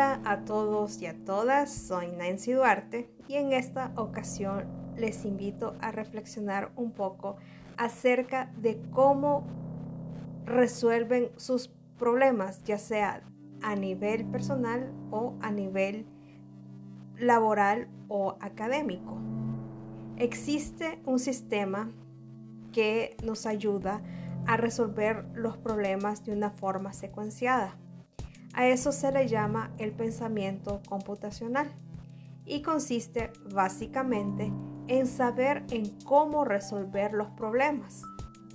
Hola a todos y a todas, soy Nancy Duarte y en esta ocasión les invito a reflexionar un poco acerca de cómo resuelven sus problemas, ya sea a nivel personal o a nivel laboral o académico. Existe un sistema que nos ayuda a resolver los problemas de una forma secuenciada. A eso se le llama el pensamiento computacional y consiste básicamente en saber en cómo resolver los problemas,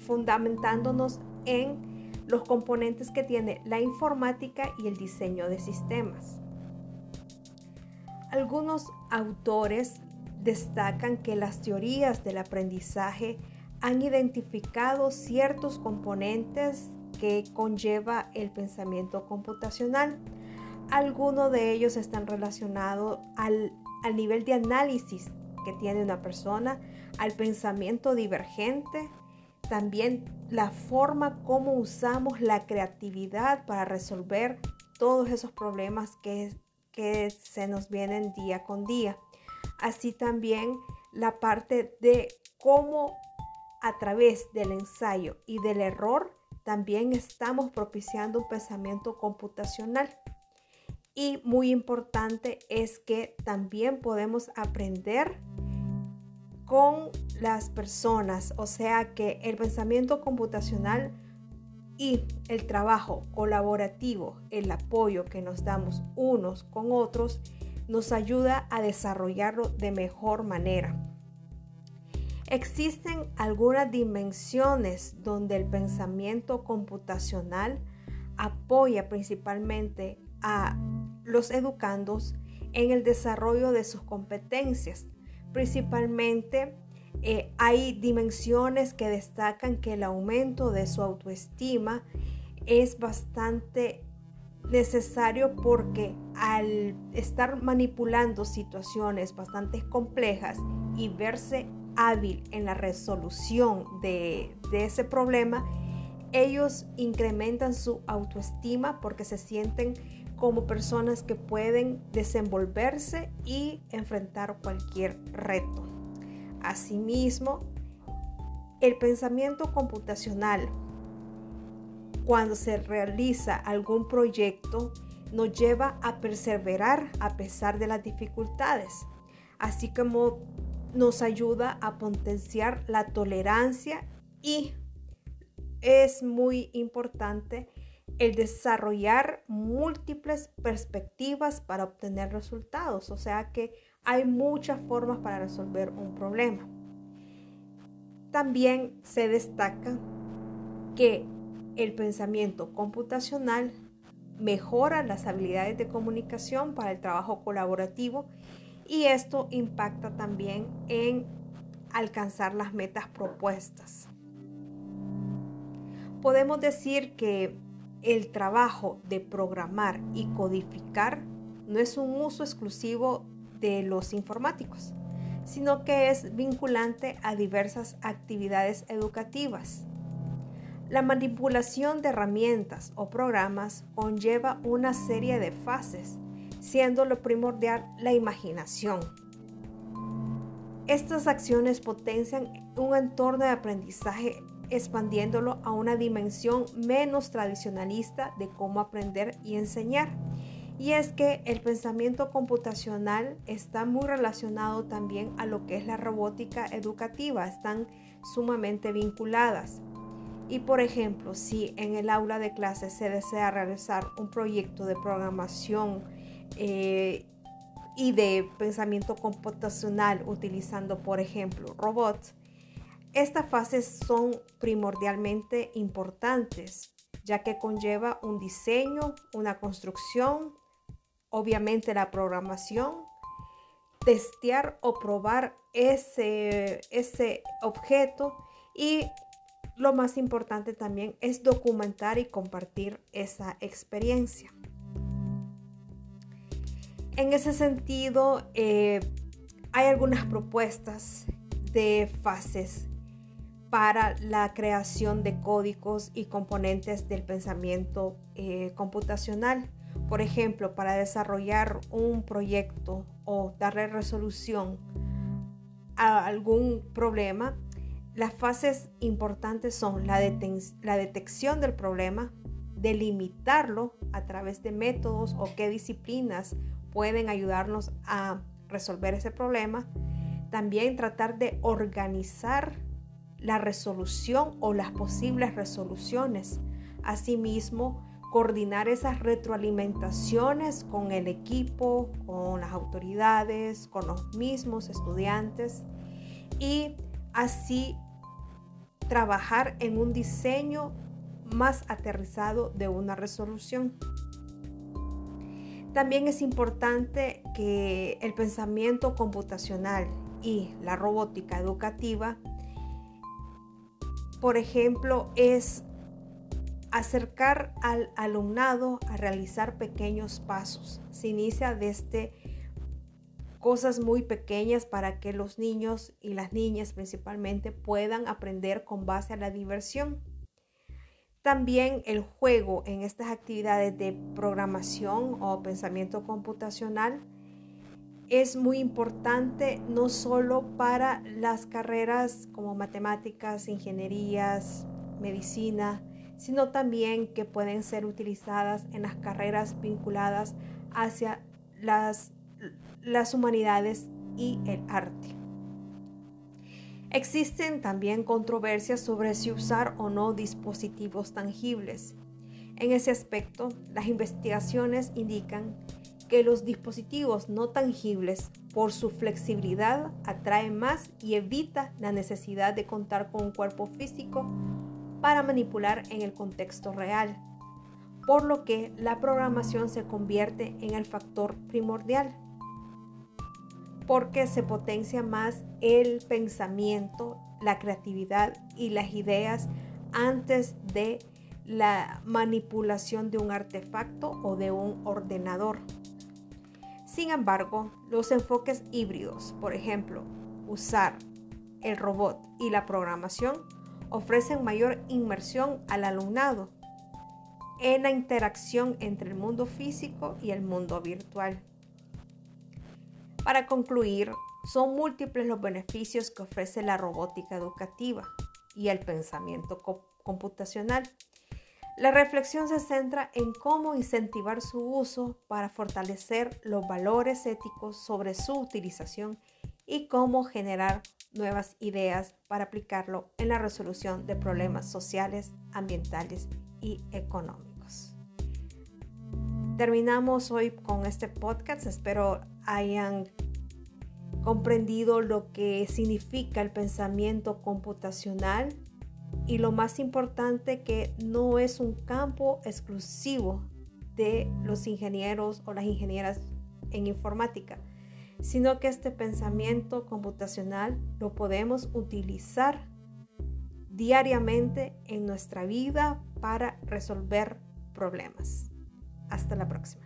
fundamentándonos en los componentes que tiene la informática y el diseño de sistemas. Algunos autores destacan que las teorías del aprendizaje han identificado ciertos componentes que conlleva el pensamiento computacional. Algunos de ellos están relacionados al, al nivel de análisis que tiene una persona, al pensamiento divergente, también la forma como usamos la creatividad para resolver todos esos problemas que, que se nos vienen día con día. Así también la parte de cómo a través del ensayo y del error también estamos propiciando un pensamiento computacional. Y muy importante es que también podemos aprender con las personas, o sea que el pensamiento computacional y el trabajo colaborativo, el apoyo que nos damos unos con otros, nos ayuda a desarrollarlo de mejor manera. Existen algunas dimensiones donde el pensamiento computacional apoya principalmente a los educandos en el desarrollo de sus competencias. Principalmente eh, hay dimensiones que destacan que el aumento de su autoestima es bastante necesario porque al estar manipulando situaciones bastante complejas y verse hábil en la resolución de, ese problema, ellos incrementan su autoestima porque se sienten como personas que pueden desenvolverse y enfrentar cualquier reto. Asimismo, el pensamiento computacional, cuando se realiza algún proyecto, nos lleva a perseverar a pesar de las dificultades, así como nos ayuda a potenciar la tolerancia y es muy importante el desarrollar múltiples perspectivas para obtener resultados. O sea que hay muchas formas para resolver un problema. También se destaca que el pensamiento computacional mejora las habilidades de comunicación para el trabajo colaborativo y esto impacta también en alcanzar las metas propuestas. Podemos decir que el trabajo de programar y codificar no es un uso exclusivo de los informáticos, sino que es vinculante a diversas actividades educativas. La manipulación de herramientas o programas conlleva una serie de fases siendo lo primordial la imaginación. Estas acciones potencian un entorno de aprendizaje expandiéndolo a una dimensión menos tradicionalista de cómo aprender y enseñar. Y es que el pensamiento computacional está muy relacionado también a lo que es la robótica educativa, están sumamente vinculadas. Y por ejemplo, si en el aula de clases se desea realizar un proyecto de programación eh, y de pensamiento computacional utilizando, por ejemplo, robots, estas fases son primordialmente importantes, ya que conlleva un diseño, una construcción, obviamente la programación, testear o probar ese, ese objeto y lo más importante también es documentar y compartir esa experiencia. En ese sentido, eh, hay algunas propuestas de fases para la creación de códigos y componentes del pensamiento eh, computacional. Por ejemplo, para desarrollar un proyecto o darle resolución a algún problema, las fases importantes son la, la detección del problema, delimitarlo a través de métodos o qué disciplinas pueden ayudarnos a resolver ese problema. También tratar de organizar la resolución o las posibles resoluciones. Asimismo, coordinar esas retroalimentaciones con el equipo, con las autoridades, con los mismos estudiantes y así trabajar en un diseño más aterrizado de una resolución. También es importante que el pensamiento computacional y la robótica educativa, por ejemplo, es acercar al alumnado a realizar pequeños pasos. Se inicia desde cosas muy pequeñas para que los niños y las niñas principalmente puedan aprender con base a la diversión. También el juego en estas actividades de programación o pensamiento computacional es muy importante no solo para las carreras como matemáticas, ingenierías, medicina, sino también que pueden ser utilizadas en las carreras vinculadas hacia las, las humanidades y el arte. Existen también controversias sobre si usar o no dispositivos tangibles. En ese aspecto, las investigaciones indican que los dispositivos no tangibles, por su flexibilidad, atraen más y evita la necesidad de contar con un cuerpo físico para manipular en el contexto real, por lo que la programación se convierte en el factor primordial porque se potencia más el pensamiento, la creatividad y las ideas antes de la manipulación de un artefacto o de un ordenador. Sin embargo, los enfoques híbridos, por ejemplo, usar el robot y la programación, ofrecen mayor inmersión al alumnado en la interacción entre el mundo físico y el mundo virtual. Para concluir, son múltiples los beneficios que ofrece la robótica educativa y el pensamiento computacional. La reflexión se centra en cómo incentivar su uso para fortalecer los valores éticos sobre su utilización y cómo generar nuevas ideas para aplicarlo en la resolución de problemas sociales, ambientales y económicos. Terminamos hoy con este podcast. Espero hayan comprendido lo que significa el pensamiento computacional y lo más importante que no es un campo exclusivo de los ingenieros o las ingenieras en informática, sino que este pensamiento computacional lo podemos utilizar diariamente en nuestra vida para resolver problemas. Hasta la próxima.